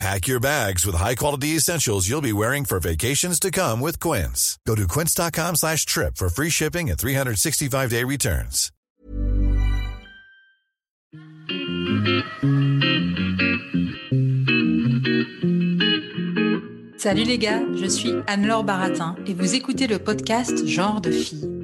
Pack your bags with high-quality essentials you'll be wearing for vacations to come with Quince. Go to quince.com slash trip for free shipping and 365-day returns. Salut les gars, je suis Anne-Laure Baratin et vous écoutez le podcast Genre de fille.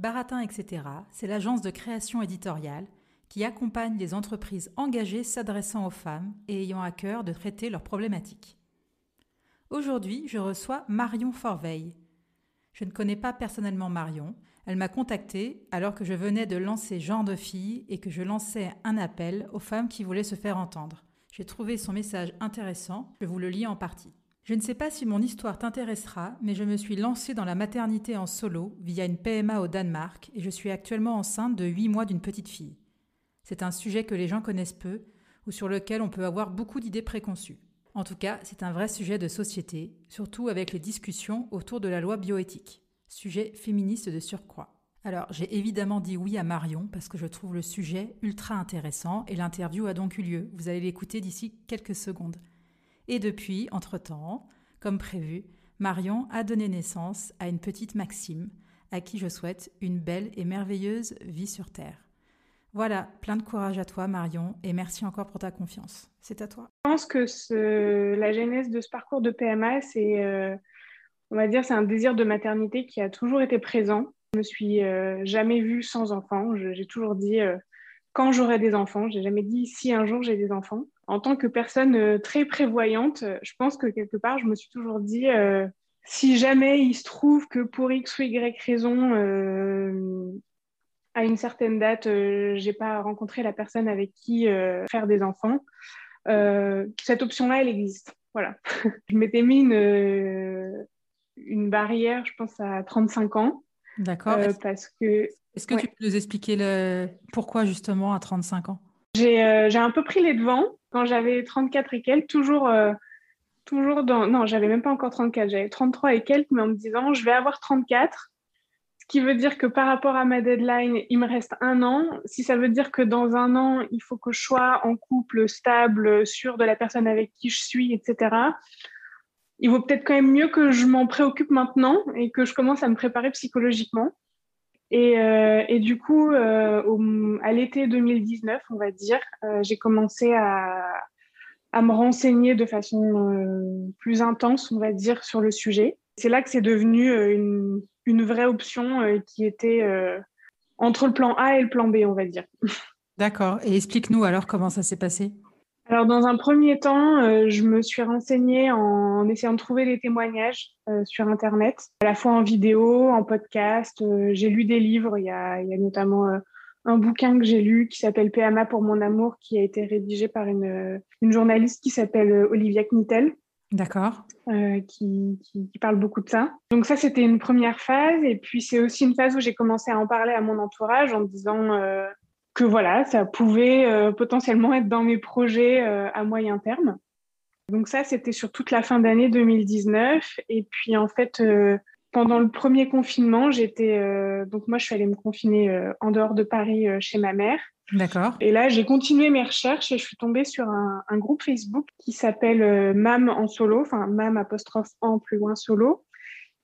Baratin, etc., c'est l'agence de création éditoriale qui accompagne les entreprises engagées s'adressant aux femmes et ayant à cœur de traiter leurs problématiques. Aujourd'hui, je reçois Marion Forveille. Je ne connais pas personnellement Marion. Elle m'a contactée alors que je venais de lancer Genre de fille et que je lançais un appel aux femmes qui voulaient se faire entendre. J'ai trouvé son message intéressant, je vous le lis en partie. Je ne sais pas si mon histoire t'intéressera, mais je me suis lancée dans la maternité en solo via une PMA au Danemark et je suis actuellement enceinte de 8 mois d'une petite fille. C'est un sujet que les gens connaissent peu ou sur lequel on peut avoir beaucoup d'idées préconçues. En tout cas, c'est un vrai sujet de société, surtout avec les discussions autour de la loi bioéthique, sujet féministe de surcroît. Alors, j'ai évidemment dit oui à Marion parce que je trouve le sujet ultra intéressant et l'interview a donc eu lieu. Vous allez l'écouter d'ici quelques secondes. Et depuis, entre-temps, comme prévu, Marion a donné naissance à une petite Maxime, à qui je souhaite une belle et merveilleuse vie sur Terre. Voilà, plein de courage à toi Marion, et merci encore pour ta confiance. C'est à toi. Je pense que la genèse de ce parcours de PMA, c'est, euh, on va dire, c'est un désir de maternité qui a toujours été présent. Je me suis euh, jamais vue sans enfant. j'ai toujours dit euh, quand j'aurai des enfants. J'ai jamais dit si un jour j'ai des enfants en tant que personne euh, très prévoyante, euh, je pense que quelque part, je me suis toujours dit, euh, si jamais il se trouve que pour X ou Y raison, à une certaine date, je n'ai pas rencontré la personne avec qui faire des enfants, cette option-là, elle existe. Voilà. je m'étais mis une, une barrière, je pense, à 35 ans. D'accord. parce que. Est-ce que tu peux nous expliquer le... pourquoi justement à 35 ans? J'ai un peu pris les devants quand j'avais 34 et quelques, toujours, euh, toujours dans. Non, j'avais même pas encore 34, j'avais 33 et quelques, mais en me disant, je vais avoir 34. Ce qui veut dire que par rapport à ma deadline, il me reste un an. Si ça veut dire que dans un an, il faut que je sois en couple stable, sûr de la personne avec qui je suis, etc., il vaut peut-être quand même mieux que je m'en préoccupe maintenant et que je commence à me préparer psychologiquement. Et, euh, et, du coup, euh, à l'été 2019, on va dire, euh, j'ai commencé à, me renseigner de façon plus intense, on va dire, sur le sujet. C'est là que c'est devenu une, vraie option qui était entre le plan A et le plan B, on va dire. D'accord. Et explique-nous alors comment ça s'est passé. Alors, dans un premier temps, euh, je me suis renseignée en, essayant de trouver des témoignages euh, sur Internet, à la fois en vidéo, en podcast. Euh, j'ai lu des livres. Il y a, il y a notamment un bouquin que j'ai lu qui s'appelle PMA pour mon amour, qui a été rédigé par une, une journaliste qui s'appelle Olivia Knittel. D'accord. Qui, qui, qui, parle beaucoup de ça. Donc ça, c'était une première phase. Et puis, c'est aussi une phase où j'ai commencé à en parler à mon entourage en disant que voilà, ça pouvait euh, potentiellement être dans mes projets euh, à moyen terme. Donc ça, c'était sur toute la fin d'année 2019. Et puis en fait, euh, pendant le premier confinement, j'étais donc moi, je suis allée me confiner en dehors de Paris chez ma mère. D'accord. Et là, j'ai continué mes recherches et je suis tombée sur un, un groupe Facebook qui s'appelle MAM en solo, enfin MAM apostrophe en plus loin solo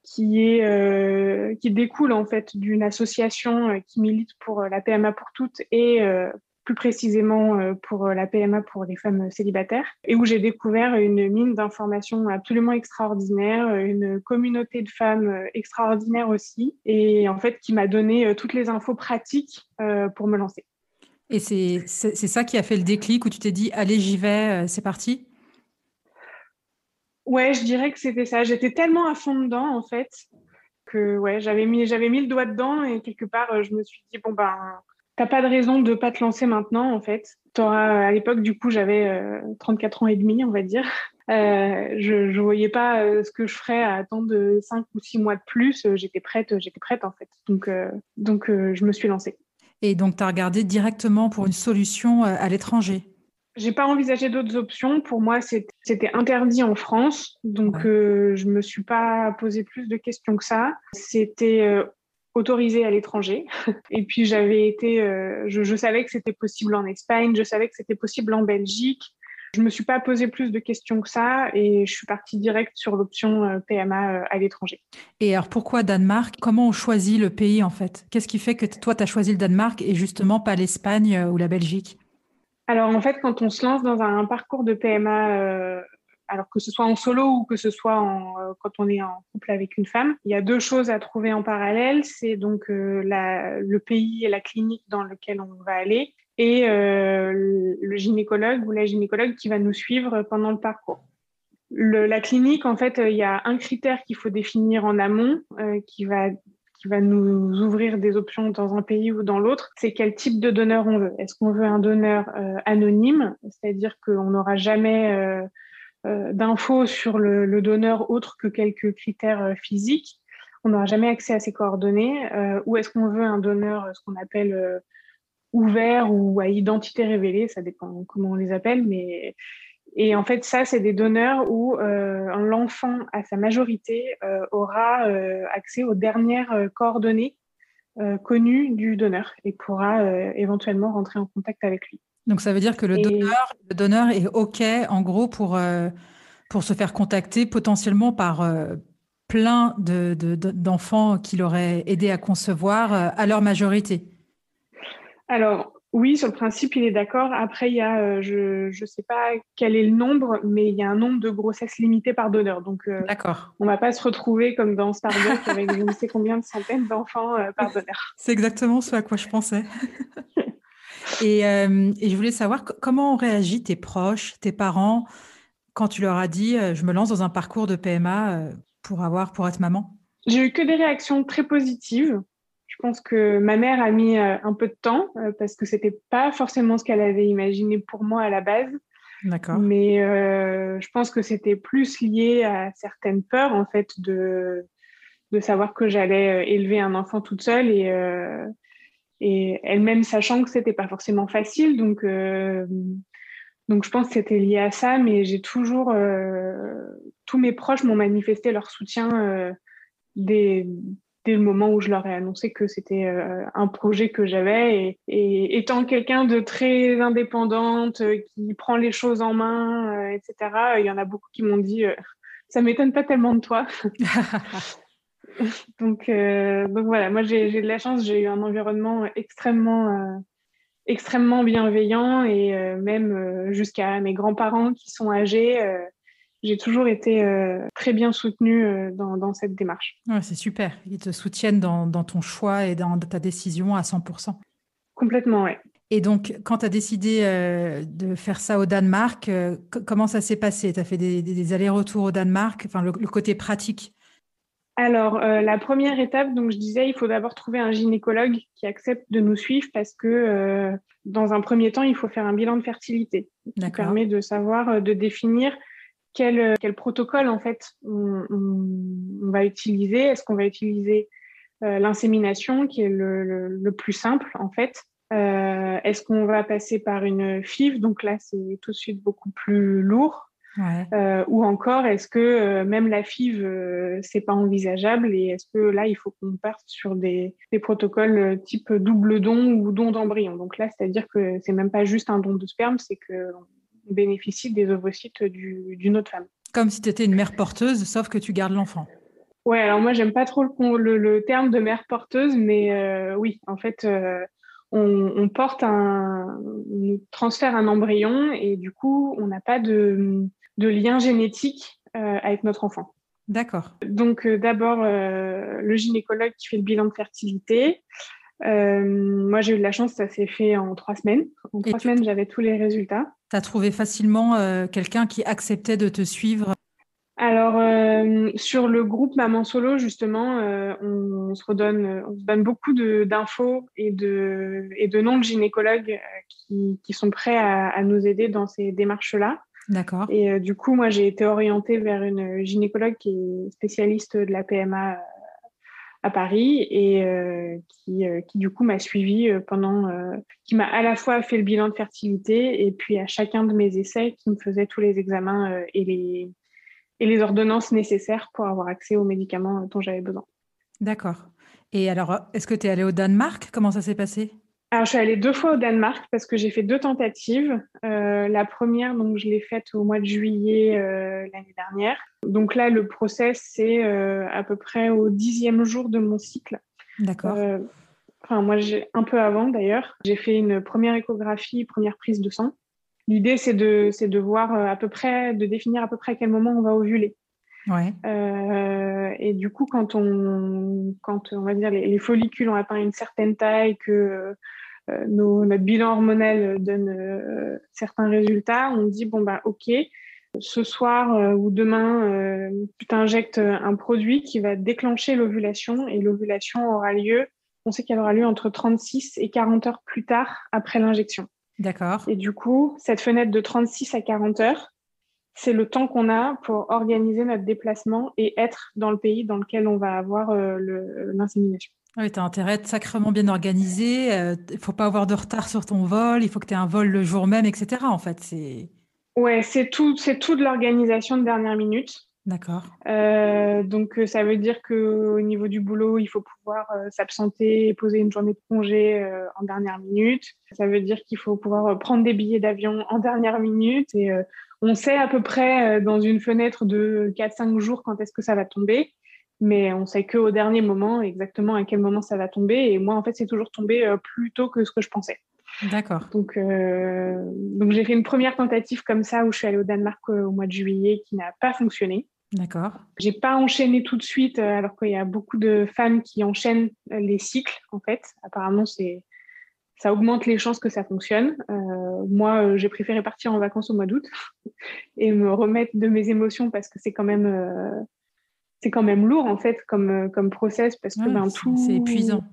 qui est euh, qui découle en fait d'une association euh, qui milite pour euh, la PMA pour toutes et plus précisément pour la PMA pour les femmes célibataires, et où j'ai découvert une mine d'informations absolument extraordinaire, une communauté de femmes extraordinaire aussi, et en fait qui m'a donné toutes les infos pratiques pour me lancer. Et c'est ça qui a fait le déclic où tu t'es dit, allez, j'y vais, c'est parti? Ouais, je dirais que c'était ça. J'étais tellement à fond dedans, en fait, que ouais, j'avais mis, j'avais mis le doigt dedans et quelque part, euh, je me suis dit, bon, ben, t'as pas de raison de pas te lancer maintenant, en fait. T'auras, à l'époque, du coup, j'avais 34 euh, ans et demi, on va dire. Euh, je voyais pas ce que je ferais à attendre 5 ou 6 mois de plus. J'étais prête, j'étais prête, en fait. Donc, donc je me suis lancée. Et donc, tu as regardé directement pour une solution à l'étranger? J'ai pas envisagé d'autres options. Pour moi, c'était interdit en France, donc je euh, je me suis pas posé plus de questions que ça. C'était euh, autorisé à l'étranger. Et puis j'avais été, euh, je, savais que c'était possible en Espagne, je savais que c'était possible en Belgique. Je me suis pas posé plus de questions que ça et je suis partie direct sur l'option PMA à l'étranger. Et alors pourquoi Danemark? Comment on choisit le pays en fait? Qu'est-ce qui fait que toi tu as choisi le Danemark et justement pas l'Espagne ou la Belgique? Alors en fait, quand on se lance dans un, parcours de PMA, euh, alors que ce soit en solo ou que ce soit en, euh, quand on est en couple avec une femme, il y a deux choses à trouver en parallèle. C'est donc euh, le pays et la clinique dans lequel on va aller et le gynécologue ou la gynécologue qui va nous suivre pendant le parcours. la clinique, en fait, il y a un critère qu'il faut définir en amont qui va va nous ouvrir des options dans un pays ou dans l'autre, c'est quel type de donneur on veut. Est-ce qu'on veut un donneur euh, anonyme, c'est-à-dire qu'on n'aura jamais euh, euh, d'infos sur le, donneur autre que quelques critères physiques On n'aura jamais accès à ses coordonnées. ou est-ce qu'on veut un donneur, ce qu'on appelle ouvert ou à identité révélée, ça dépend comment on les appelle, mais et en fait, ça, c'est des donneurs où euh, l'enfant, à sa majorité, euh, aura euh, accès aux dernières coordonnées connues du donneur et pourra éventuellement rentrer en contact avec lui. Donc, ça veut dire que le, donneur, le donneur est OK, en gros, pour, pour se faire contacter potentiellement par plein d'enfants de, qu'il aurait aidé à concevoir à leur majorité? Alors, oui, sur le principe, il est d'accord. Après, il y a, euh, je ne sais pas quel est le nombre, mais il y a un nombre de grossesses limitées par donneur. Donc, euh, on ne va pas se retrouver comme dans Starbucks avec je ne sais combien de centaines d'enfants euh, par donneur. C'est exactement ce à quoi je pensais. et, et, je voulais savoir comment ont réagi tes proches, tes parents, quand tu leur as dit je me lance dans un parcours de PMA pour avoir, pour être maman? J'ai eu que des réactions très positives. Je pense que ma mère a mis euh, un peu de temps euh, parce que c'était pas forcément ce qu'elle avait imaginé pour moi à la base. D'accord. Mais euh, je pense que c'était plus lié à certaines peurs en fait de de savoir que j'allais élever un enfant toute seule et et elle-même sachant que c'était pas forcément facile donc donc je pense que c'était lié à ça mais j'ai toujours tous mes proches m'ont manifesté leur soutien des dès le moment où je leur ai annoncé que c'était euh, un projet que j'avais. Et, étant quelqu'un de très indépendante, euh, qui prend les choses en main, euh, etc., il y en a beaucoup qui m'ont dit Ça m'étonne pas tellement de toi. donc, donc voilà, moi j'ai de la chance, j'ai eu un environnement extrêmement, extrêmement bienveillant et même jusqu'à mes grands-parents qui sont âgés j'ai toujours été euh, très bien soutenue euh, dans, cette démarche. c'est super. Ils te soutiennent dans, ton choix et dans ta décision à 100%. Complètement, oui. Et donc, quand tu as décidé euh, de faire ça au Danemark, comment ça s'est passé? Tu as fait des, allers-retours au Danemark, enfin le, côté pratique? Alors, la première étape, donc je disais, il faut d'abord trouver un gynécologue qui accepte de nous suivre parce que dans un premier temps, il faut faire un bilan de fertilité qui permet de savoir, de définir quel, quel protocole en fait on, va utiliser? Est-ce qu'on va utiliser euh, l'insémination qui est le, le, plus simple en fait? Euh, Est-ce qu'on va passer par une FIV? Donc là, c'est tout de suite beaucoup plus lourd. Euh, ou encore, est-ce que même la FIV, c'est pas envisageable? Et est-ce que là, il faut qu'on parte sur des, des, protocoles type double don ou don d'embryon? Donc là, c'est-à-dire que c'est même pas juste un don de sperme, c'est que bénéficie des ovocytes d'une autre femme. Comme si tu étais une mère porteuse, sauf que tu gardes l'enfant. Ouais, alors moi, j'aime pas trop le, le, terme de mère porteuse, mais euh, oui, en fait, euh, on, porte un, on transfère un embryon et du coup, on n'a pas de, lien génétique euh, avec notre enfant. D'accord. Donc, d'abord, le gynécologue qui fait le bilan de fertilité. moi, j'ai eu de la chance, ça s'est fait en trois semaines. En trois semaines, j'avais tous les résultats. Tu as trouvé facilement quelqu'un qui acceptait de te suivre? Alors, euh, sur le groupe Maman Solo, justement, euh, on, se redonne, on se donne beaucoup d'infos et de, et de noms de gynécologues euh, qui, qui, sont prêts à, à, nous aider dans ces démarches-là. D'accord. Et du coup, moi, j'ai été orientée vers une gynécologue qui est spécialiste de la PMA à Paris et qui, qui, du coup, m'a suivie pendant, qui m'a à la fois fait le bilan de fertilité et puis à chacun de mes essais, qui me faisait tous les examens et les et les ordonnances nécessaires pour avoir accès aux médicaments dont j'avais besoin. D'accord. Et alors, est-ce que tu es allée au Danemark? Comment ça s'est passé? Alors, je suis allée deux fois au Danemark parce que j'ai fait deux tentatives. Euh, la première, donc, je l'ai faite au mois de juillet euh, l'année dernière. Donc là, le process, c'est euh, à peu près au dixième jour de mon cycle. D'accord. enfin, moi, j'ai un peu avant d'ailleurs. J'ai fait une première échographie, première prise de sang. L'idée, c'est de, de voir à peu près, de définir à peu près à quel moment on va ovuler. Ouais. Euh, et du coup, quand on, quand on va dire les, follicules ont atteint une certaine taille, que euh, nos, notre bilan hormonal donne euh, certains résultats, on dit bon bah ok, ce soir ou demain, tu t'injectes un produit qui va déclencher l'ovulation et l'ovulation aura lieu. On sait qu'elle aura lieu entre 36 et 40 heures plus tard après l'injection. D'accord. Et du coup, cette fenêtre de 36 à 40 heures, c'est le temps qu'on a pour organiser notre déplacement et être dans le pays dans lequel on va avoir euh, l'insémination. Oui, tu as intérêt à être sacrément bien organisé. Il euh, ne faut pas avoir de retard sur ton vol. Il faut que tu aies un vol le jour même, etc. En fait, c'est. Ouais, c'est tout, c'est tout de l'organisation de dernière minute. D'accord. Euh, donc, ça veut dire qu'au niveau du boulot, il faut pouvoir s'absenter et poser une journée de congé en dernière minute. Ça veut dire qu'il faut pouvoir prendre des billets d'avion en dernière minute. Et on sait à peu près dans une fenêtre de 4-5 jours quand est-ce que ça va tomber. Mais on sait qu'au dernier moment, exactement à quel moment ça va tomber. Et moi, en fait, c'est toujours tombé plus tôt que ce que je pensais. D'accord. Donc, donc j'ai fait une première tentative comme ça où je suis allée au Danemark au mois de juillet qui n'a pas fonctionné. D'accord. J'ai pas enchaîné tout de suite, euh, alors qu'il y a beaucoup de femmes qui enchaînent euh, les cycles, en fait. Apparemment, c'est ça augmente les chances que ça fonctionne. Euh, moi, j'ai préféré partir en vacances au mois d'août et me remettre de mes émotions parce que c'est quand même c'est quand même lourd en fait comme comme process parce que ben, tout c'est épuisant.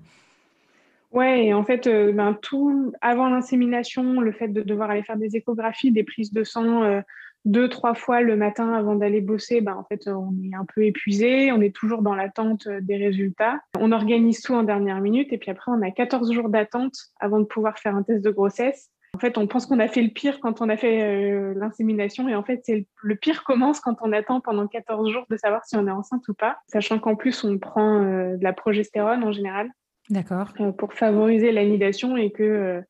Ouais, et en fait, ben, tout avant l'insémination, le fait de devoir aller faire des échographies, des prises de sang deux, trois fois le matin avant d'aller bosser, ben, en fait, on est un peu épuisé, on est toujours dans l'attente des résultats. On organise tout en dernière minute et puis après, on a 14 jours d'attente avant de pouvoir faire un test de grossesse. En fait, on pense qu'on a fait le pire quand on a fait euh, l'insémination et en fait, c'est le, pire commence quand on attend pendant 14 jours de savoir si on est enceinte ou pas, sachant qu'en plus, on prend euh, de la progestérone en général. D'accord. Euh, pour favoriser l'anidation et que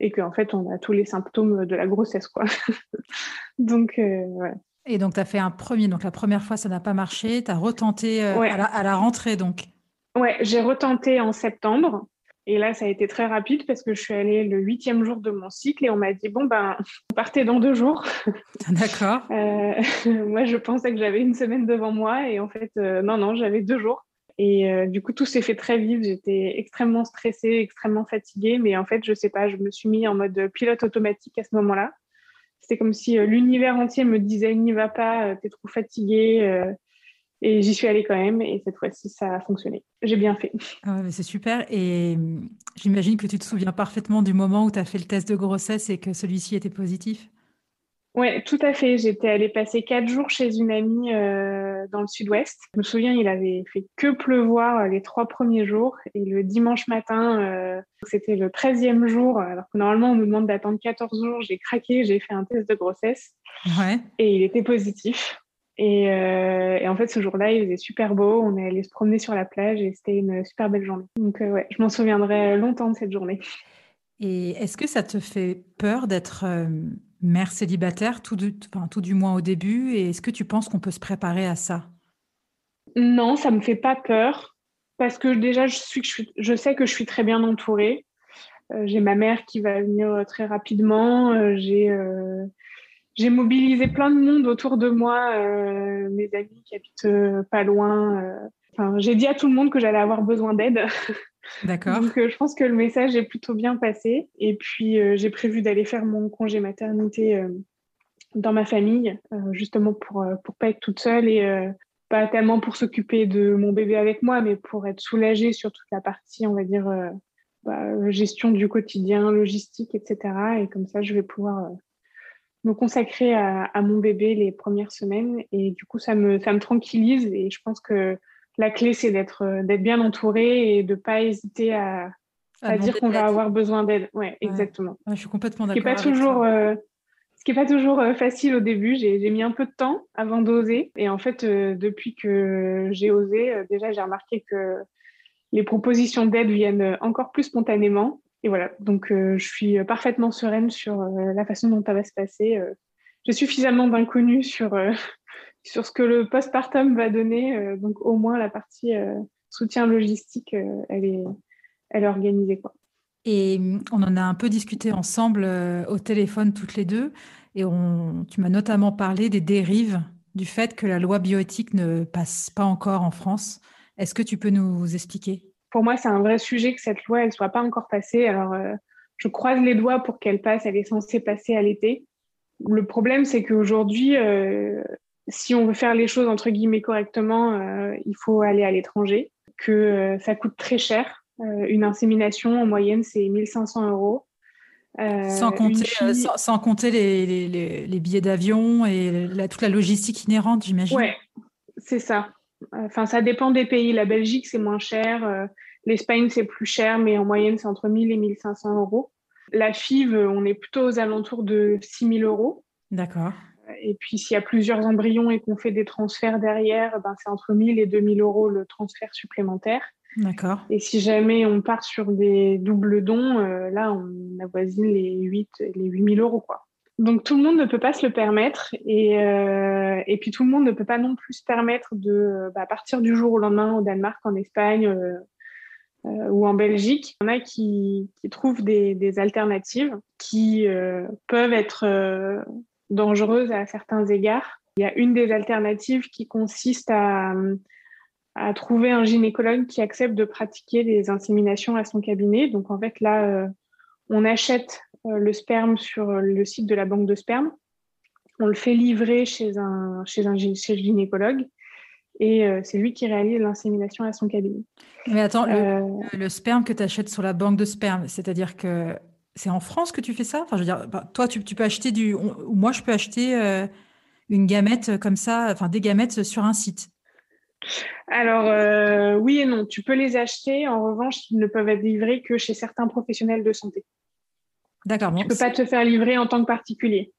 et qu'en fait, on a tous les symptômes de la grossesse. Quoi. donc, euh, Et donc, tu as fait un premier. Donc, la première fois, ça n'a pas marché. Tu as retenté euh, à, la, rentrée, donc Ouais, j'ai retenté en septembre. Et là, ça a été très rapide parce que je suis allée le huitième jour de mon cycle et on m'a dit bon ben, partez dans deux jours. D'accord. Euh, moi, je pensais que j'avais une semaine devant moi et en fait, non, non, j'avais deux jours. Et euh, du coup, tout s'est fait très vite. J'étais extrêmement stressée, extrêmement fatiguée. Mais en fait, je sais pas, je me suis mis en mode pilote automatique à ce moment-là. C'était comme si euh, l'univers entier me disait n'y va pas, euh, t'es trop fatiguée. et j'y suis allée quand même. Et cette fois-ci, ça a fonctionné. J'ai bien fait. Ah c'est super. Et j'imagine que tu te souviens parfaitement du moment où tu as fait le test de grossesse et que celui-ci était positif. Oui, tout à fait. J'étais allée passer quatre jours chez une amie euh, dans le sud-ouest. Je me souviens, il avait fait que pleuvoir euh, les trois premiers jours. Et le dimanche matin, euh, c'était le treizième jour, alors que normalement, on nous demande d'attendre 14 jours. J'ai craqué, j'ai fait un test de grossesse. Ouais. Et il était positif. Et, et en fait, ce jour-là, il faisait super beau. On est allé se promener sur la plage et c'était une super belle journée. Donc, ouais, je m'en souviendrai longtemps de cette journée. Et est-ce que ça te fait peur d'être mère célibataire, tout, tout du moins au début. Et est-ce que tu penses qu'on peut se préparer à ça? Non, ça ne me fait pas peur. Parce que déjà, je, suis, je, sais que je suis très bien entourée. j'ai ma mère qui va venir très rapidement. j'ai j'ai mobilisé plein de monde autour de moi, mes amis qui habitent pas loin. Enfin, j'ai dit à tout le monde que j'allais avoir besoin d'aide. D'accord. Donc, je pense que le message est plutôt bien passé. Et puis, j'ai prévu d'aller faire mon congé maternité dans ma famille, justement pour ne pas être toute seule et pas tellement pour s'occuper de mon bébé avec moi, mais pour être soulagée sur toute la partie, on va dire, euh, bah, gestion du quotidien, logistique, etc. Et comme ça, je vais pouvoir euh, me consacrer à, mon bébé les premières semaines. Et du coup, ça me, ça me tranquillise. Et je pense que la clé, c'est d'être euh, d'être bien entourée et de ne pas hésiter à, à, dire qu'on va avoir besoin d'aide. Ouais, exactement. je suis complètement d'accord. pas toujours ce qui n'est pas toujours euh, facile au début. J'ai mis un peu de temps avant d'oser. Et en fait, euh, depuis que j'ai osé, euh, déjà, j'ai remarqué que les propositions d'aide viennent encore plus spontanément. Et voilà, donc je suis parfaitement sereine sur la façon dont ça va se passer. J'ai suffisamment d'inconnus sur, sur ce que le postpartum va donner. donc au moins, la partie soutien logistique, elle, est, elle est organisée. Quoi. Et mmh, on en a un peu discuté ensemble euh, au téléphone toutes les deux. Et on, tu m'as notamment parlé des dérives, du fait que la loi bioéthique ne passe pas encore en France. Est-ce que tu peux nous expliquer? Pour moi, c'est un vrai sujet que cette loi ne soit pas encore passée. Alors, euh, je croise les doigts pour qu'elle passe. Elle est censée passer à l'été. Le problème, c'est qu'aujourd'hui, euh, si on veut faire les choses entre guillemets correctement, il faut aller à l'étranger, que ça coûte très cher euh, une insémination, en moyenne, c'est 1500 euros. Euh, sans compter, euh, sans, compter les, les, billets d'avion et toute la logistique inhérente, j'imagine. Oui, c'est ça. Enfin, ça dépend des pays. La Belgique, c'est moins cher. L'Espagne, c'est plus cher, mais en moyenne, c'est entre 1000 et 1500 euros. La FIV, on est plutôt aux alentours de 6000 euros. D'accord. Et puis, s'il y a plusieurs embryons et qu'on fait des transferts derrière, ben, c'est entre 1000 et 2000 euros le transfert supplémentaire. D'accord. Et si jamais on part sur des doubles dons, euh, là, on avoisine les 8, les 8 000 euros. Quoi. Donc tout le monde ne peut pas se le permettre. Et, euh, et puis tout le monde ne peut pas non plus se permettre de bah, partir du jour au lendemain au Danemark, en Espagne euh, ou en Belgique. Il y en a qui, qui trouvent des, des, alternatives qui peuvent être dangereuses à certains égards. Il y a une des alternatives qui consiste à à trouver un gynécologue qui accepte de pratiquer les inséminations à son cabinet. Donc en fait là, euh, on achète euh, le sperme sur le site de la banque de sperme, on le fait livrer chez un, chez un chez le gynécologue et euh, c'est lui qui réalise l'insémination à son cabinet. Mais attends, le, sperme que tu achètes sur la banque de sperme, c'est-à-dire que c'est en France que tu fais ça? Enfin, je veux dire, bah, toi, tu, tu, peux acheter du. moi, je peux acheter une gamète comme ça, enfin des gamètes sur un site. Alors, euh, oui et non. Tu peux les acheter. En revanche, ils ne peuvent être livrés que chez certains professionnels de santé. D'accord. tu ne peux pas te faire livrer en tant que particulier.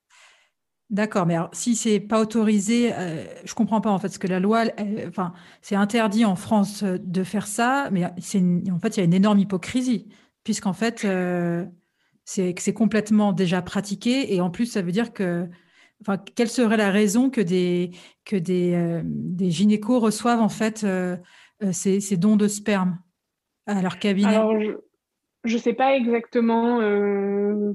D'accord, mais alors, si c'est pas autorisé, je euh, je comprends pas en fait, parce que la loi, enfin, c'est interdit en France de faire ça, mais c'est en fait, il y a une énorme hypocrisie, puisqu'en fait, euh, c'est complètement déjà pratiqué, et en plus, ça veut dire que quelle serait la raison que des, que des, euh, des gynécos reçoivent en fait euh, euh, ces, dons de sperme à leur cabinet? Alors, je ne sais pas exactement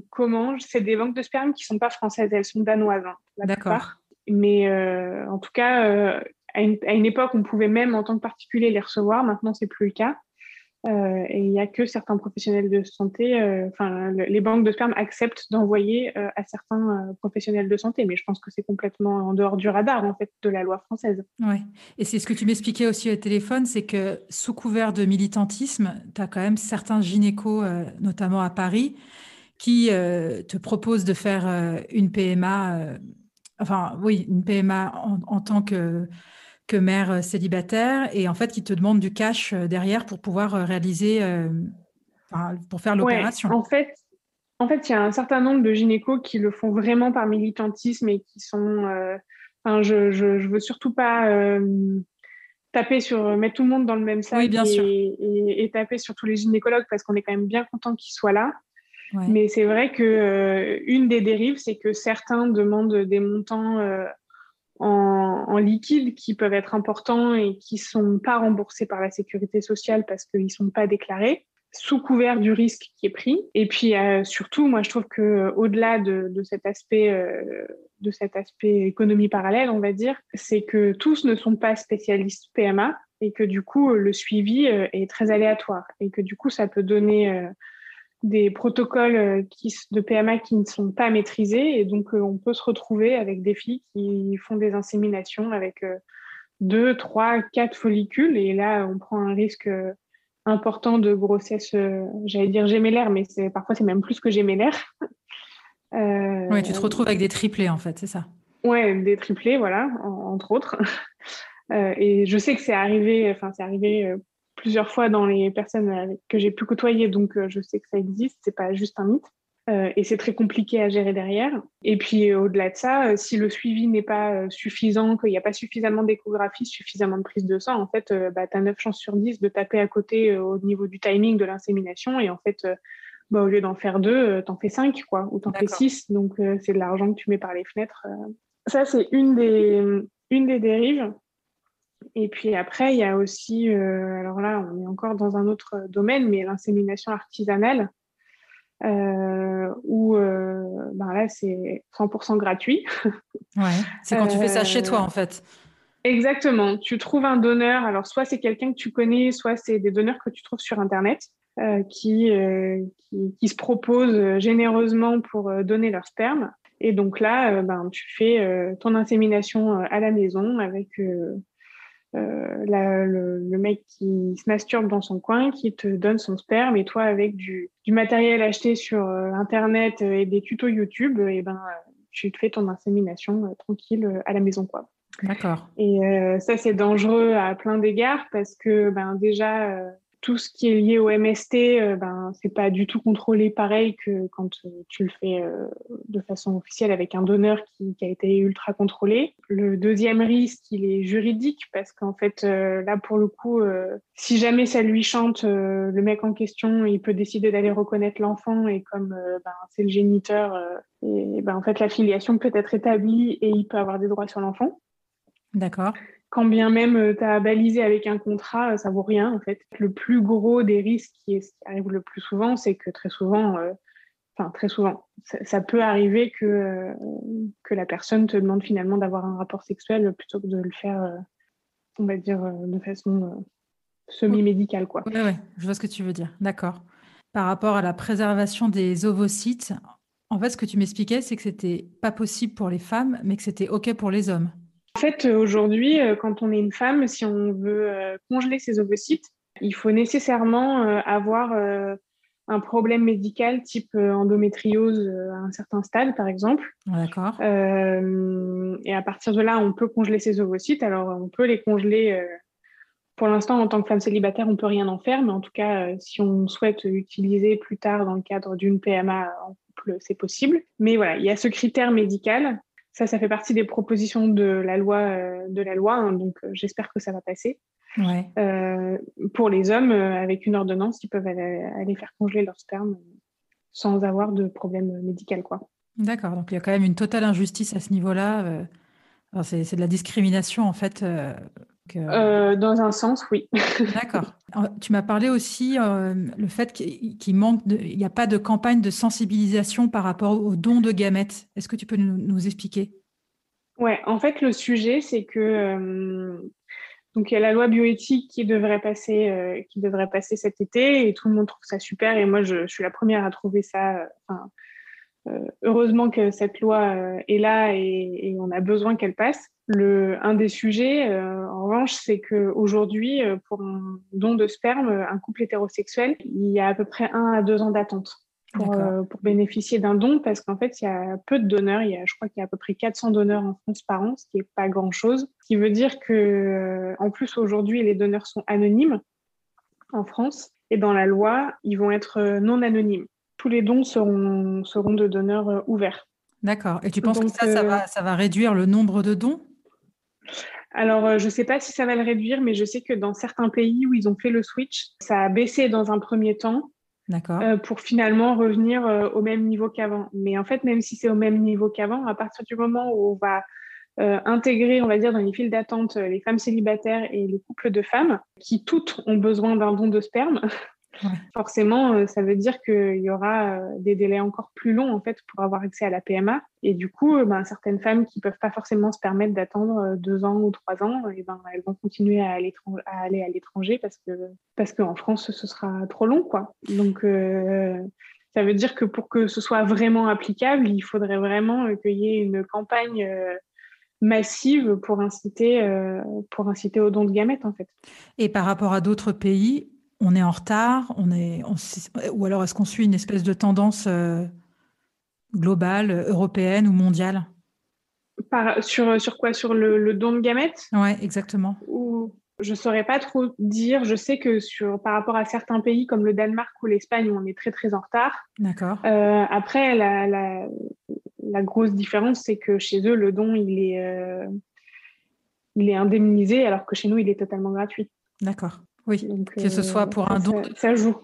comment. C'est des banques de sperme qui ne sont pas françaises, elles sont danoises. Hein, D'accord. Mais en tout cas, à une, à, une, époque, on pouvait même en tant que particulier les recevoir. Maintenant, c'est plus le cas. Euh, et il n'y a que certains professionnels de santé, euh, les banques de sperme acceptent d'envoyer euh, à certains professionnels de santé, mais je pense que c'est complètement en dehors du radar, de la loi française. Oui, et c'est ce que tu m'expliquais aussi au téléphone, c'est que sous couvert de militantisme, tu as quand même certains gynécos, notamment à Paris, qui te proposent de faire une PMA, enfin, oui, une PMA en tant que que mère euh, célibataire et en fait qui te demande du cash euh, derrière pour pouvoir euh, réaliser, pour faire l'opération. en fait, en fait, il y a un certain nombre de gynécos qui le font vraiment par militantisme et qui sont. enfin, je, je, veux surtout pas taper sur mettre tout le monde dans le même sac et, Et, taper sur tous les gynécologues parce qu'on est quand même bien content qu'ils soient là. Mais c'est vrai que une des dérives, c'est que certains demandent des montants en, liquide qui peuvent être importants et qui ne sont pas remboursés par la sécurité sociale parce qu'ils ne sont pas déclarés. sous couvert du risque qui est pris. Et puis surtout, moi, je trouve que au-delà de, aspect de cet aspect économie parallèle, on va dire, c'est que tous ne sont pas spécialistes PMA et que du coup, le suivi est très aléatoire et que du coup, ça peut donner des protocoles euh, qui, de PMA qui ne sont pas maîtrisés et donc euh, on peut se retrouver avec des filles qui font des inséminations avec euh, deux, trois, quatre follicules et là on prend un risque important de grossesse, j'allais dire gémellaire, mais c'est parfois c'est même plus que gémellaire. euh, oui, tu te retrouves avec des triplés en fait, c'est ça. Ouais, des triplés, voilà, entre autres. et je sais que c'est arrivé, enfin c'est arrivé plusieurs fois dans les personnes que j'ai pu côtoyer, donc euh, je sais que ça existe, c'est pas juste un mythe. Euh, et c'est très compliqué à gérer derrière. Et puis au-delà de ça, euh, si le suivi n'est pas suffisant, qu'il n'y a pas suffisamment d'échographie, suffisamment de prise de sang, en fait, bah, tu as 9 chances sur 10 de taper à côté au niveau du timing de l'insémination. Et en fait, bah, au lieu d'en faire deux, t'en fais cinq, quoi, ou t'en fais six. Donc c'est de l'argent que tu mets par les fenêtres. Ça, c'est une des, une des dérives. Et puis après, il y a aussi, euh, alors là, on est encore dans un autre domaine, mais l'insémination artisanale, euh, où euh, ben là, c'est 100% gratuit. Ouais, c'est quand tu fais ça chez toi, en fait. Exactement. Tu trouves un donneur, alors soit c'est quelqu'un que tu connais, soit c'est des donneurs que tu trouves sur Internet. qui, qui, qui, se proposent généreusement pour donner leur sperme. Et donc là, ben, tu fais ton insémination à la maison avec euh, le, mec qui se masturbe dans son coin, qui te donne son sperme, et toi, avec du, matériel acheté sur euh, Internet et des tutos YouTube, et ben, tu te fais ton insémination euh, tranquille à la maison. quoi. D'accord. Et ça, c'est dangereux à plein d'égards parce que ben, déjà, tout ce qui est lié au MST, euh, ben, c'est pas du tout contrôlé pareil que quand euh, tu le fais euh, de façon officielle avec un donneur qui, a été ultra contrôlé. Le deuxième risque, il est juridique parce qu'en fait, là, pour le coup, si jamais ça lui chante, le mec en question, il peut décider d'aller reconnaître l'enfant et comme ben, c'est le géniteur, et ben, en fait, la filiation peut être établie et il peut avoir des droits sur l'enfant. D'accord quand bien même euh, tu as balisé avec un contrat, euh, ça vaut rien en fait. Le plus gros des risques qui, arrive le plus souvent, c'est que très souvent, euh, enfin très souvent, ça, peut arriver que, que la personne te demande finalement d'avoir un rapport sexuel plutôt que de le faire, on va dire, de façon semi-médicale. Quoi. Oui, je vois ce que tu veux dire. D'accord. Par rapport à la préservation des ovocytes, en fait, ce que tu m'expliquais, c'est que c'était pas possible pour les femmes, mais que c'était OK pour les hommes. En fait, aujourd'hui, euh, quand on est une femme, si on veut euh, congeler ses ovocytes, il faut nécessairement euh, avoir un problème médical type endométriose à un certain stade, par exemple. D'accord. et à partir de là, on peut congeler ses ovocytes. Alors, on peut les congeler. pour l'instant, en tant que femme célibataire, on peut rien en faire, mais en tout cas, si on souhaite utiliser plus tard dans le cadre d'une PMA en couple, c'est possible. Mais voilà, il y a ce critère médical ça, ça fait partie des propositions de la loi, euh, de la loi hein, donc euh, j'espère que ça va passer. Euh, pour les hommes, avec une ordonnance, ils peuvent aller, faire congeler leur sperme sans avoir de problème médical. quoi. D'accord, donc il y a quand même une totale injustice à ce niveau-là. c'est de la discrimination en fait euh, dans un sens, oui. D'accord. Tu m'as parlé aussi euh, le fait qu'il manque, il n'y a pas de campagne de sensibilisation par rapport aux dons de gamètes. Est-ce que tu peux nous, expliquer? Ouais, en fait, le sujet, c'est que euh, donc il y a la loi bioéthique qui devrait passer, qui devrait passer cet été, et tout le monde trouve ça super. Et moi, je, suis la première à trouver ça. Heureusement que cette loi est là et on a besoin qu'elle passe. Le, un des sujets, euh, en revanche, c'est qu'aujourd'hui, euh, pour un don de sperme, un couple hétérosexuel, il y a à peu près un à deux ans d'attente pour, euh, pour, bénéficier d'un don parce qu'en fait, il y a peu de donneurs. Il y a, je crois qu'il y a à peu près 400 donneurs en France par an, ce qui n'est pas grand-chose. Ce qui veut dire que, en plus, aujourd'hui, les donneurs sont anonymes en France et dans la loi, ils vont être non anonymes. Tous les dons seront, seront de donneurs ouverts. D'accord. Et tu penses que ça, ça, va, ça va réduire le nombre de dons? Alors, euh, je ne sais pas si ça va le réduire, mais je sais que dans certains pays où ils ont fait le switch, ça a baissé dans un premier temps. Euh, pour finalement revenir euh, au même niveau qu'avant. Mais en fait, même si c'est au même niveau qu'avant, à partir du moment où on va intégrer, on va dire, dans les files d'attente les femmes célibataires et les couples de femmes, qui toutes ont besoin d'un don de sperme, forcément, euh, ça veut dire qu'il y aura euh, des délais encore plus longs en fait pour avoir accès à la PMA. Et du coup, ben, certaines femmes qui peuvent pas forcément se permettre d'attendre deux ans ou trois ans, et ben, elles vont continuer à, aller à l'étranger parce que parce qu'en France, ce sera trop long, quoi. Donc ça veut dire que pour que ce soit vraiment applicable, il faudrait vraiment qu'il y ait une campagne massive pour inciter, euh, pour inciter au don de gamètes, en fait. Et par rapport à d'autres pays, on est en retard on est, Ou alors est-ce qu'on suit une espèce de tendance euh, globale, européenne ou mondiale? Par, sur, sur quoi? Sur le, don de gamètes? Oui, exactement. Ou, je ne saurais pas trop dire. Je sais que sur, par rapport à certains pays comme le Danemark ou l'Espagne, on est très très en retard. D'accord. Euh, après, la, la, la grosse différence, c'est que chez eux, le don, il est, euh, il est indemnisé, alors que chez nous, il est totalement gratuit. D'accord. Oui. que ce soit pour un don. Ça, joue.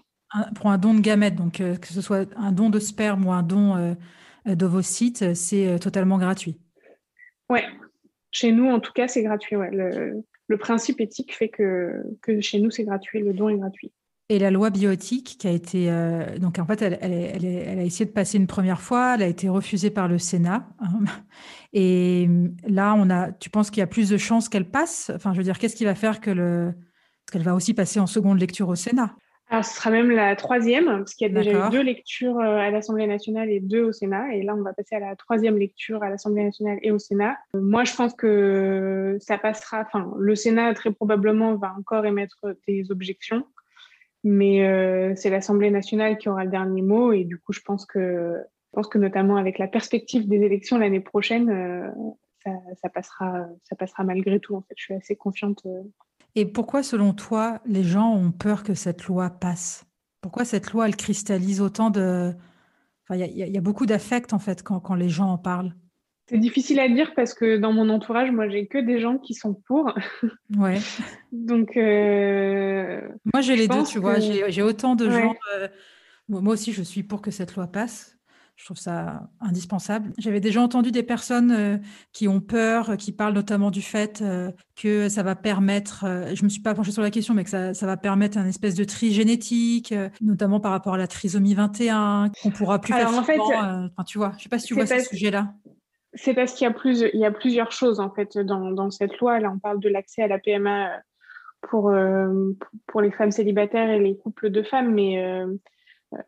pour un don de gamètes, donc euh, que ce soit un don de sperme ou un don euh, d'ovocytes, c'est totalement gratuit. Ouais. Chez nous, en tout cas, c'est gratuit. Ouais. Le, le, principe éthique fait que, que chez nous, c'est gratuit. Le don est gratuit. Et la loi bioéthique qui a été euh, donc en fait elle, elle, elle, a essayé de passer une première fois, elle a été refusée par le Sénat. Hein. Et là on a, tu penses qu'il y a plus de chances qu'elle passe? Enfin je veux dire, qu'est-ce qui va faire que le qu'elle va aussi passer en seconde lecture au Sénat alors, ce sera même la troisième, parce qu'il y a déjà eu deux lectures euh, à l'Assemblée nationale et deux au Sénat. Et là, on va passer à la troisième lecture à l'Assemblée nationale et au Sénat. Euh, moi, je pense que ça passera. Enfin, le Sénat, très probablement, va encore émettre des objections. Mais euh, c'est l'Assemblée nationale qui aura le dernier mot. Et du coup, je pense que, je pense que notamment avec la perspective des élections l'année prochaine, euh, ça, ça, passera, ça passera malgré tout. En fait, je suis assez confiante. Et pourquoi, selon toi, les gens ont peur que cette loi passe? Pourquoi cette loi, elle cristallise autant de... Enfin, il y, y, a beaucoup d'affect, en fait, quand, quand les gens en parlent. C'est difficile à dire parce que dans mon entourage, moi, j'ai que des gens qui sont pour. Ouais. Donc. Euh, moi, j'ai les deux, tu vois. J'ai autant de gens. Euh, moi aussi, je suis pour que cette loi passe. Je trouve ça indispensable. J'avais déjà entendu des personnes euh, qui ont peur, qui parlent notamment du fait que ça va permettre, je ne me suis pas penchée sur la question, mais que ça, ça va permettre un espèce de tri génétique, notamment par rapport à la trisomie 21, qu'on pourra plus Alors, facilement. En fait, tu vois, je ne sais pas si tu vois ce sujet-là. C'est parce qu'il y, a plus, il y a plusieurs choses en fait dans, dans cette loi. Là, on parle de l'accès à la PMA euh, pour, euh, pour les femmes célibataires et les couples de femmes, mais euh,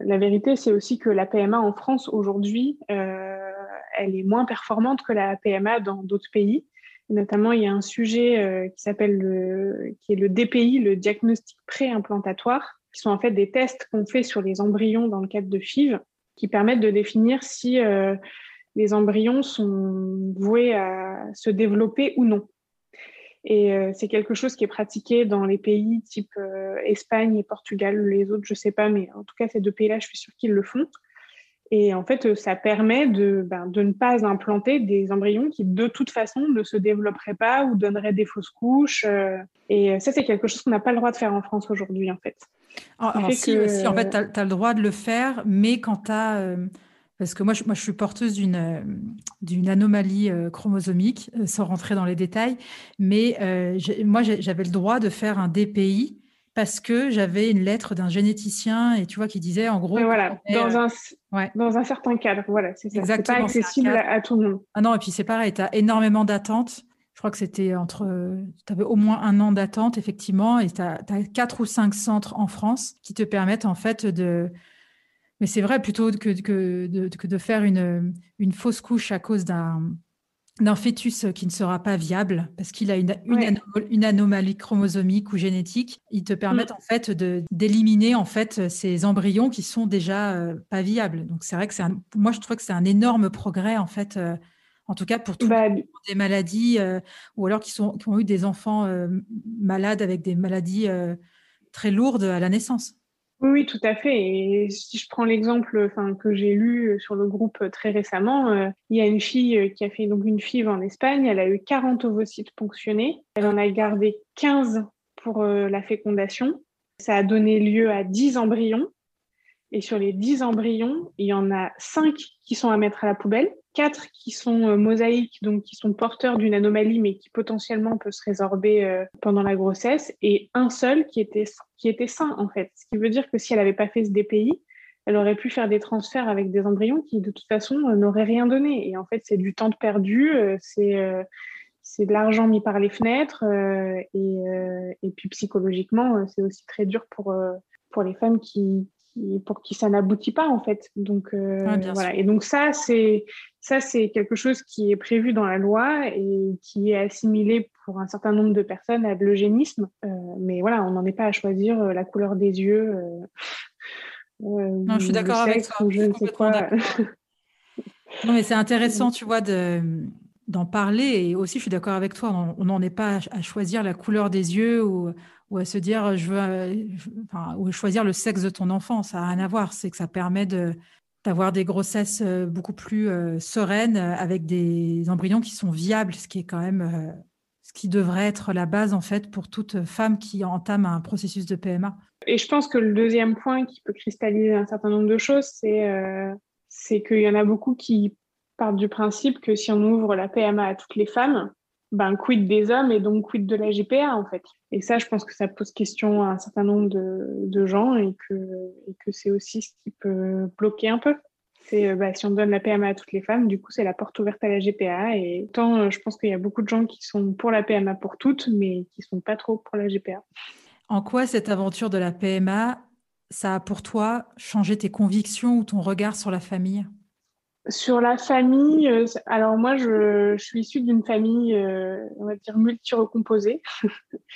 la vérité, c'est aussi que la PMA en France aujourd'hui, elle est moins performante que la PMA dans d'autres pays. notamment, il y a un sujet qui s'appelle le, qui est le DPI, le diagnostic pré-implantatoire, qui sont en fait des tests qu'on fait sur les embryons dans le cadre de FIV, qui permettent de définir si les embryons sont voués à se développer ou non. Et euh, c'est quelque chose qui est pratiqué dans les pays type euh, Espagne et Portugal. Les autres, je ne sais pas, mais en tout cas, ces deux pays-là, je suis sûre qu'ils le font. Et en fait, ça permet de, ben, de ne pas implanter des embryons qui, de toute façon, ne se développeraient pas ou donneraient des fausses couches. Euh. et ça, c'est quelque chose qu'on n'a pas le droit de faire en France aujourd'hui, en fait. si, en fait, tu as, le droit de le faire, mais quand tu as parce que moi, je, moi, je suis porteuse d'une, euh, d'une anomalie euh, chromosomique, euh, sans rentrer dans les détails. Mais moi, j'avais le droit de faire un DPI parce que j'avais une lettre d'un généticien et tu vois qui disait en gros. voilà, dans, un, dans un certain cadre. Voilà, c'est ça. C'est pas accessible à, tout le monde. Ah non, et puis c'est pareil, tu as énormément d'attentes. Je crois que c'était entre. Tu avais au moins un an d'attente, effectivement, et tu as, as quatre ou cinq centres en France qui te permettent en fait de mais c'est vrai, plutôt que, que, de, que, de, faire une, une, fausse couche à cause d'un fœtus qui ne sera pas viable parce qu'il a une, une, anomalie chromosomique ou génétique, ils te permettent mm. en fait d'éliminer en fait ces embryons qui sont déjà euh, pas viables. Donc c'est vrai que c'est moi je trouve que c'est un énorme progrès en fait. Euh, en tout cas pour toutes bah, des maladies euh, ou alors qui, sont, qui ont eu des enfants malades avec des maladies très lourdes à la naissance. Oui, tout à fait. Et si je prends l'exemple que j'ai lu sur le groupe très récemment, euh, il y a une fille euh, qui a fait donc une FIV en Espagne. Elle a eu 40 ovocytes ponctionnés. Elle en a gardé 15 pour euh, la fécondation. Ça a donné lieu à 10 embryons. Et sur les 10 embryons, il y en a 5 qui sont à mettre à la poubelle, quatre qui sont mosaïques, donc qui sont porteurs d'une anomalie, mais qui potentiellement peut se résorber pendant la grossesse, et un seul qui était, qui était sain, en fait. Ce qui veut dire que si elle n'avait pas fait ce DPI, elle aurait pu faire des transferts avec des embryons qui, de toute façon, n'auraient rien donné. Et en fait, c'est du temps perdu, c'est c'est de l'argent mis par les fenêtres et, et, puis psychologiquement, c'est aussi très dur pour, pour les femmes qui, pour qui ça n'aboutit pas en fait. Donc euh, voilà. Et donc ça c'est ça c'est quelque chose qui est prévu dans la loi et qui est assimilé pour un certain nombre de personnes à de l'eugénisme. Euh, mais voilà, on n'en est pas à choisir euh, la couleur des yeux. non, je suis d'accord avec toi. Je ne sais quoi. non, mais c'est intéressant, tu vois, de d'en parler et aussi je suis d'accord avec toi on n'en est pas à choisir la couleur des yeux ou ou à se dire je veux ou choisir le sexe de ton enfant ça n'a rien à voir c'est que ça permet de d'avoir des grossesses euh, beaucoup plus euh, sereines euh, avec des embryons qui sont viables ce qui est quand même ce qui devrait être la base en fait pour toute femme qui entame un processus de PMA et je pense que le deuxième point qui peut cristalliser un certain nombre de choses c'est c'est qu'il y en a beaucoup qui partent du principe que si on ouvre la PMA à toutes les femmes ben, quid des hommes et donc quid de la GPA en fait. Et ça, je pense que ça pose question à un certain nombre de, gens et que, et que c'est aussi ce qui peut bloquer un peu. C'est bah, si on donne la PMA à toutes les femmes, du coup, c'est la porte ouverte à la GPA. Et tant, euh, je pense qu'il y a beaucoup de gens qui sont pour la PMA pour toutes, mais qui sont pas trop pour la GPA. En quoi cette aventure de la PMA, ça a pour toi changé tes convictions ou ton regard sur la famille? Sur la famille, euh, alors moi, je, suis issue d'une famille, euh, on va dire, multi-recomposée.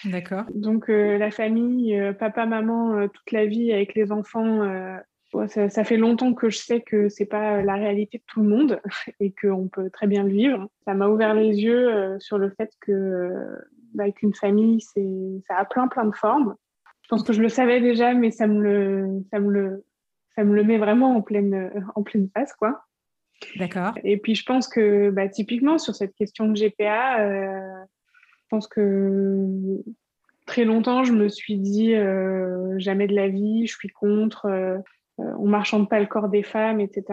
D'accord. Donc, euh, la famille, papa, maman, toute la vie avec les enfants, ça, fait longtemps que je sais que c'est pas la réalité de tout le monde et qu'on peut très bien le vivre. Ça m'a ouvert les yeux sur le fait que bah, qu'une famille, c'est, ça a plein, plein de formes. Je pense que je le savais déjà, mais ça me le, ça me le, ça me le met vraiment en pleine, en pleine face, quoi. D'accord. Et puis je pense que bah, typiquement sur cette question de GPA, euh, je pense que très longtemps je me suis dit euh, jamais de la vie, je suis contre, euh, on marchande pas le corps des femmes, etc.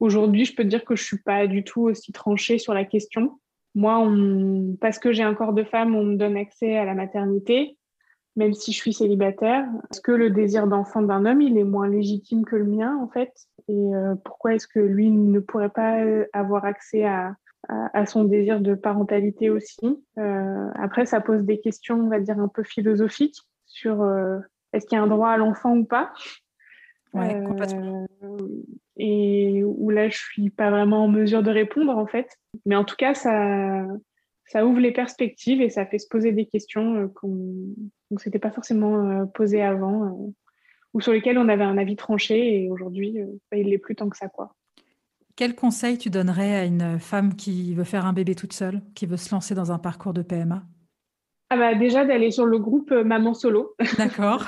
Aujourd'hui, je peux te dire que je suis pas du tout aussi tranchée sur la question. Moi, parce que j'ai un corps de femme, on me donne accès à la maternité même si je suis célibataire, est-ce que le désir d'enfant d'un homme, il est moins légitime que le mien, en fait? Et euh, pourquoi est-ce que lui ne pourrait pas euh, avoir accès à, à, son désir de parentalité aussi? Euh, Après, ça pose des questions, on va dire, un peu philosophiques sur est-ce qu'il y a un droit à l'enfant ou pas? Ouais, complètement. Et où là, je suis pas vraiment en mesure de répondre, en fait. Mais en tout cas, ça, ça ouvre les perspectives et ça fait se poser des questions euh, qu'on ne s'était pas forcément euh, posées avant euh, ou sur lesquelles on avait un avis tranché et aujourd'hui, bah, il l'est plus tant que ça. Quoi. Quel conseil tu donnerais à une femme qui veut faire un bébé toute seule, qui veut se lancer dans un parcours de PMA ah bah Déjà d'aller sur le groupe Maman Solo. D'accord.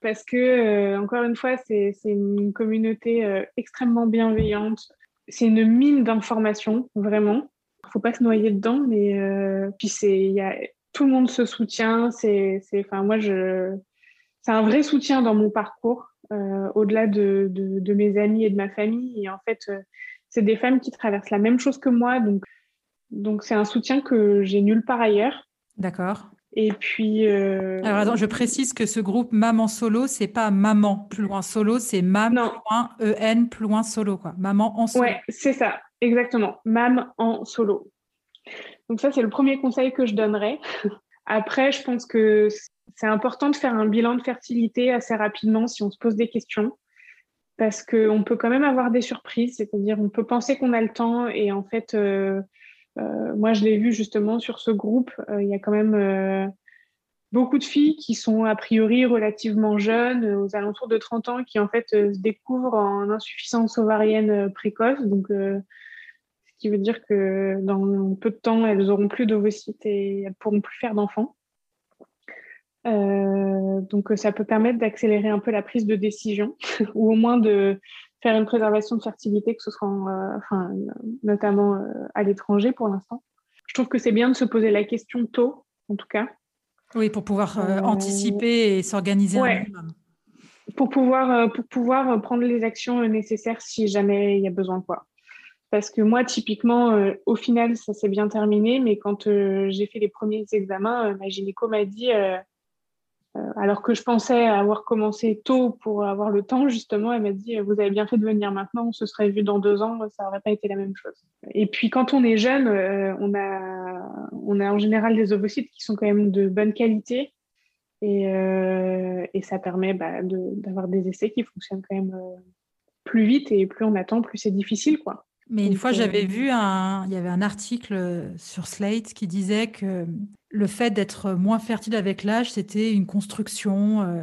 Parce que, encore une fois, c'est une communauté extrêmement bienveillante. C'est une mine d'informations, vraiment faut pas se noyer dedans, mais euh, puis c'est, il y a, tout le monde se soutient. C'est, c'est, enfin moi je, c'est un vrai soutien dans mon parcours, euh, au-delà de, de, de, mes amis et de ma famille. Et en fait, euh, c'est des femmes qui traversent la même chose que moi, donc donc c'est un soutien que j'ai nulle part ailleurs. D'accord. Et puis. Euh... Alors attends, je précise que ce groupe Maman Solo, c'est pas Maman plus loin solo, c'est Mam plus loin EN plus loin solo, quoi. Maman en solo. Ouais, c'est ça. Exactement, MAM en solo. Donc ça, c'est le premier conseil que je donnerais. Après, je pense que c'est important de faire un bilan de fertilité assez rapidement si on se pose des questions, parce qu'on peut quand même avoir des surprises, c'est-à-dire on peut penser qu'on a le temps et en fait, euh, euh, moi je l'ai vu justement sur ce groupe, euh, il y a quand même beaucoup de filles qui sont a priori relativement jeunes, aux alentours de 30 ans, qui en fait se découvrent en insuffisance ovarienne précoce, donc qui veut dire que dans peu de temps, elles auront plus d'ovocytes et elles pourront plus faire d'enfants. Euh, donc ça peut permettre d'accélérer un peu la prise de décision ou au moins de faire une préservation de fertilité, que ce soit euh, enfin, notamment euh, à l'étranger pour l'instant. Je trouve que c'est bien de se poser la question tôt, en tout cas. Oui, pour pouvoir anticiper et s'organiser ouais. Pour pouvoir, pour pouvoir prendre les actions nécessaires si jamais il y a besoin. Quoi. Parce que moi, typiquement, euh, au final, ça s'est bien terminé, mais quand euh, j'ai fait les premiers examens, euh, ma gynéco m'a dit, alors que je pensais avoir commencé tôt pour avoir le temps, justement, elle m'a dit, vous avez bien fait de venir maintenant, on se serait vu dans deux ans, ça n'aurait pas été la même chose. Et puis, quand on est jeune, on, a, on a en général des ovocytes qui sont quand même de bonne qualité. Et, et ça permet bah, d'avoir des essais qui fonctionnent quand même plus vite et plus on attend, plus c'est difficile, quoi. Mais une fois, j'avais vu un, il y avait un article sur Slate qui disait que le fait d'être moins fertile avec l'âge, c'était une construction euh,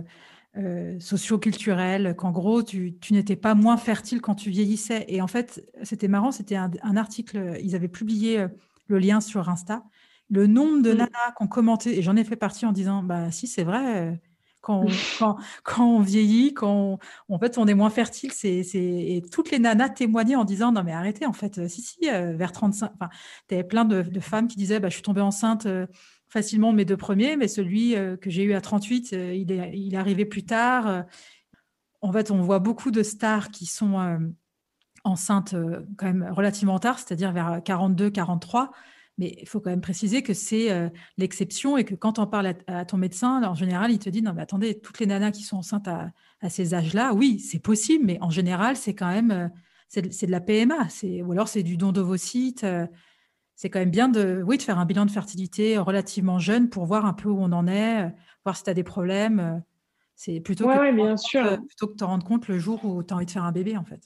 euh, socio-culturelle, qu'en gros, tu, tu n'étais pas moins fertile quand tu vieillissais. Et en fait, c'était marrant, c'était un, article, ils avaient publié euh, le lien sur Insta. Le nombre de mmh. nanas qui ont commenté, et j'en ai fait partie en disant, bah si, c'est vrai, quand on, quand, on vieillit, quand on, en fait on est moins fertile. C'est, et toutes les nanas témoignaient en disant non mais arrêtez en fait, euh, si si, euh, vers 35, enfin, tu avais plein de, femmes qui disaient bah, je suis tombée enceinte euh, facilement mes deux premiers, mais celui que j'ai eu à 38, il, est, il est arrivé plus tard. En fait, on voit beaucoup de stars qui sont enceintes quand même relativement tard, c'est-à-dire vers 42, 43 mais il faut quand même préciser que c'est euh, l'exception et que quand on parle à, ton médecin, en général, il te dit non, mais attendez, toutes les nanas qui sont enceintes à, ces âges-là, oui, c'est possible, mais en général, c'est quand même euh, c'est de, la PMA, ou alors c'est du don d'ovocytes. Euh, c'est quand même bien de, oui, de faire un bilan de fertilité relativement jeune pour voir un peu où on en est, voir si tu as des problèmes. C'est plutôt, que bien sûr. plutôt que de te rendre compte le jour où tu as envie de faire un bébé, en fait.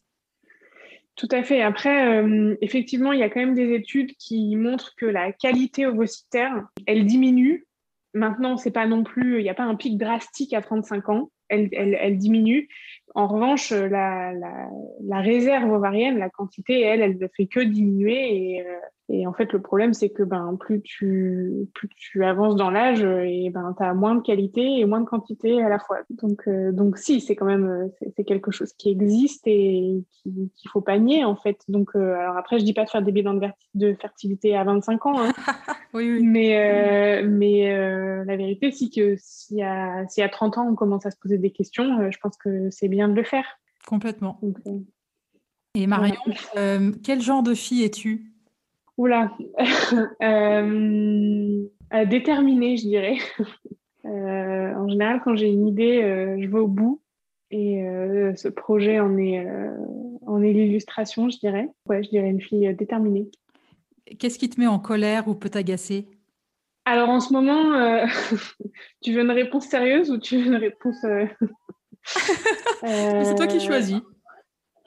Tout à fait. Après, euh, effectivement, il y a quand même des études qui montrent que la qualité ovocytaire, elle diminue. Maintenant, c'est pas non plus, il n'y a pas un pic drastique à 35 ans. Elle, elle, elle diminue. En revanche, la, la, la, réserve ovarienne, la quantité, elle, elle ne fait que diminuer. Et, euh, et en fait, le problème, c'est que ben, plus, tu, plus tu avances dans l'âge, et ben, tu as moins de qualité et moins de quantité à la fois. Donc, euh, donc si, c'est quand même euh, c'est quelque chose qui existe et qu'il ne faut pas nier, en fait. Donc, euh, alors après, je dis pas de faire des bilans de, fertilité à 25 ans, hein. oui, oui. mais, mais la vérité, c'est que si à, si à 30 ans, on commence à se poser des questions, je pense que c'est bien de le faire. Complètement. et Marion, quel genre de fille es-tu? Oula, euh, déterminée, je dirais. Euh, en général, quand j'ai une idée, euh, je vais au bout. Et ce projet en est, en est l'illustration, je dirais. Ouais, je dirais une fille déterminée. Qu'est-ce qui te met en colère ou peut t'agacer? Alors en ce moment, tu veux une réponse sérieuse ou tu veux une réponse... C'est toi qui choisis.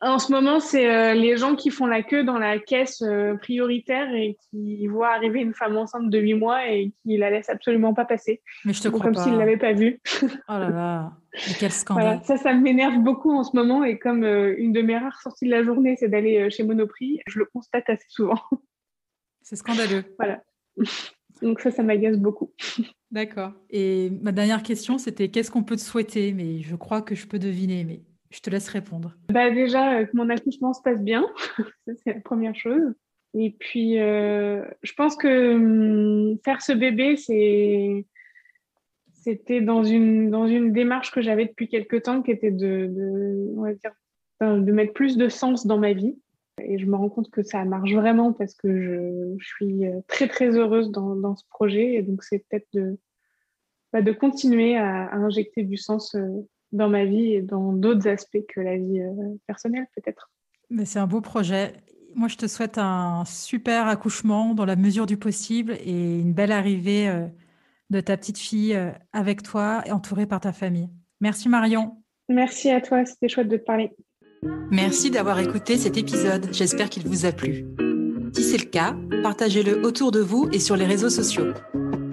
En ce moment, c'est euh, les gens qui font la queue dans la caisse euh, prioritaire et qui voient arriver une femme enceinte de 8 mois et qui la laissent absolument pas passer. Mais je te crois comme s'ils ne l'avaient pas vue. oh là là, quel scandale. ça, ça m'énerve beaucoup en ce moment et comme euh, une de mes rares sorties de la journée, c'est d'aller chez Monoprix, je le constate assez souvent. C'est scandaleux. voilà. Donc ça, ça m'agace beaucoup. D'accord. Et ma dernière question, c'était qu'est-ce qu'on peut te souhaiter? Mais je crois que je peux deviner, mais je te laisse répondre. Bah déjà, euh, que mon accouchement se passe bien, c'est la première chose. Et puis, euh, je pense que hum, faire ce bébé, c'était dans une, dans une démarche que j'avais depuis quelques temps, qui était de, de, mettre plus de sens dans ma vie. Et je me rends compte que ça marche vraiment parce que je, suis euh, très, très heureuse dans, dans ce projet. Et donc, c'est peut-être de, bah, de continuer à, injecter du sens dans ma vie et dans d'autres aspects que la vie euh, personnelle peut-être. Mais c'est un beau projet. Moi, je te souhaite un super accouchement dans la mesure du possible et une belle arrivée euh, de ta petite fille euh, avec toi et entourée par ta famille. Merci Marion. Merci à toi, c'était chouette de te parler. Merci d'avoir écouté cet épisode, j'espère qu'il vous a plu. Si c'est le cas, partagez-le autour de vous et sur les réseaux sociaux.